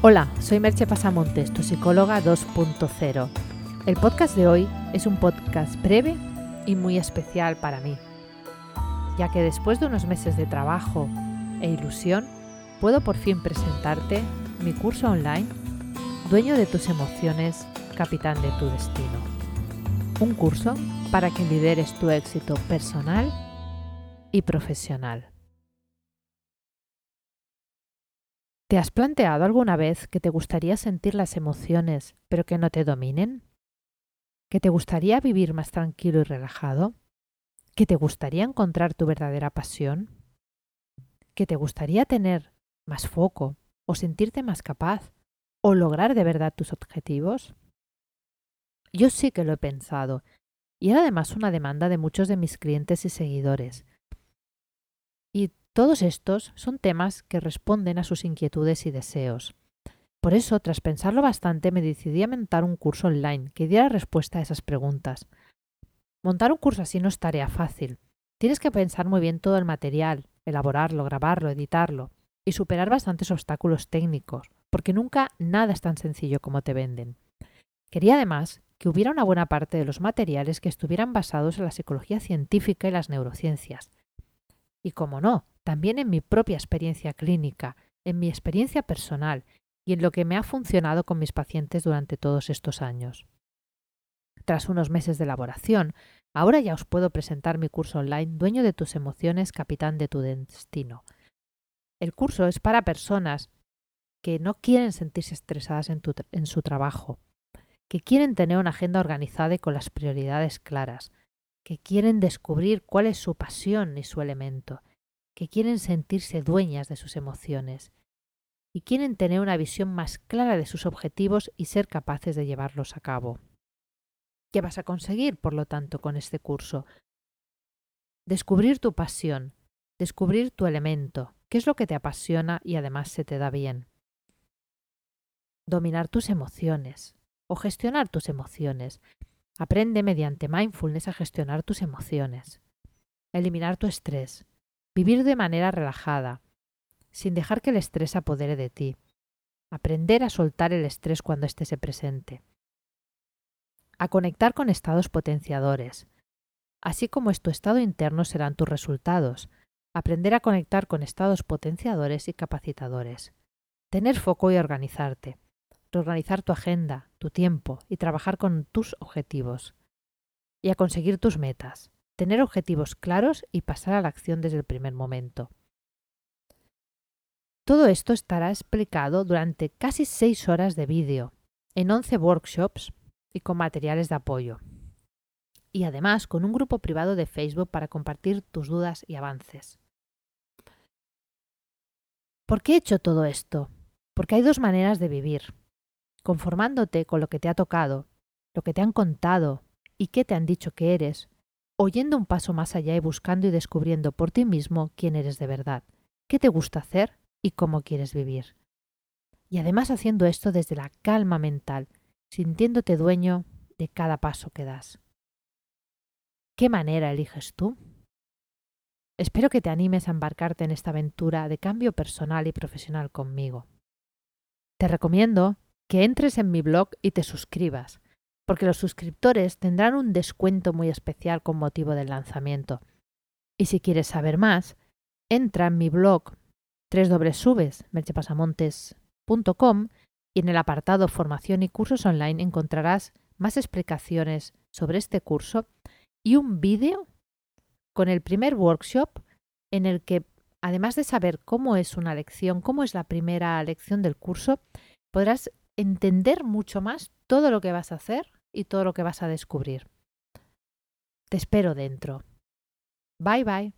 Hola, soy Merche Pasamontes, tu psicóloga 2.0. El podcast de hoy es un podcast breve y muy especial para mí, ya que después de unos meses de trabajo e ilusión, puedo por fin presentarte mi curso online Dueño de tus emociones, capitán de tu destino. Un curso para que lideres tu éxito personal y profesional. ¿Te has planteado alguna vez que te gustaría sentir las emociones pero que no te dominen? ¿Que te gustaría vivir más tranquilo y relajado? ¿Que te gustaría encontrar tu verdadera pasión? ¿Que te gustaría tener más foco o sentirte más capaz o lograr de verdad tus objetivos? Yo sí que lo he pensado y era además una demanda de muchos de mis clientes y seguidores. Todos estos son temas que responden a sus inquietudes y deseos. Por eso, tras pensarlo bastante, me decidí a montar un curso online que diera respuesta a esas preguntas. Montar un curso así no es tarea fácil. Tienes que pensar muy bien todo el material, elaborarlo, grabarlo, editarlo y superar bastantes obstáculos técnicos, porque nunca nada es tan sencillo como te venden. Quería además que hubiera una buena parte de los materiales que estuvieran basados en la psicología científica y las neurociencias. Y como no, también en mi propia experiencia clínica, en mi experiencia personal y en lo que me ha funcionado con mis pacientes durante todos estos años. Tras unos meses de elaboración, ahora ya os puedo presentar mi curso online Dueño de tus emociones, capitán de tu destino. El curso es para personas que no quieren sentirse estresadas en, en su trabajo, que quieren tener una agenda organizada y con las prioridades claras, que quieren descubrir cuál es su pasión y su elemento, que quieren sentirse dueñas de sus emociones y quieren tener una visión más clara de sus objetivos y ser capaces de llevarlos a cabo. ¿Qué vas a conseguir, por lo tanto, con este curso? Descubrir tu pasión, descubrir tu elemento, qué es lo que te apasiona y además se te da bien. Dominar tus emociones o gestionar tus emociones. Aprende mediante mindfulness a gestionar tus emociones. Eliminar tu estrés, Vivir de manera relajada, sin dejar que el estrés apodere de ti. Aprender a soltar el estrés cuando éste se presente. A conectar con estados potenciadores. Así como es tu estado interno serán tus resultados. Aprender a conectar con estados potenciadores y capacitadores. Tener foco y organizarte. Reorganizar tu agenda, tu tiempo y trabajar con tus objetivos. Y a conseguir tus metas tener objetivos claros y pasar a la acción desde el primer momento. Todo esto estará explicado durante casi seis horas de vídeo, en 11 workshops y con materiales de apoyo. Y además con un grupo privado de Facebook para compartir tus dudas y avances. ¿Por qué he hecho todo esto? Porque hay dos maneras de vivir. Conformándote con lo que te ha tocado, lo que te han contado y qué te han dicho que eres, oyendo un paso más allá y buscando y descubriendo por ti mismo quién eres de verdad, qué te gusta hacer y cómo quieres vivir. Y además haciendo esto desde la calma mental, sintiéndote dueño de cada paso que das. ¿Qué manera eliges tú? Espero que te animes a embarcarte en esta aventura de cambio personal y profesional conmigo. Te recomiendo que entres en mi blog y te suscribas, porque los suscriptores tendrán un descuento muy especial con motivo del lanzamiento. Y si quieres saber más, entra en mi blog www.merchepasamontes.com y en el apartado Formación y cursos online encontrarás más explicaciones sobre este curso y un vídeo con el primer workshop en el que, además de saber cómo es una lección, cómo es la primera lección del curso, podrás entender mucho más todo lo que vas a hacer y todo lo que vas a descubrir. Te espero dentro. Bye bye.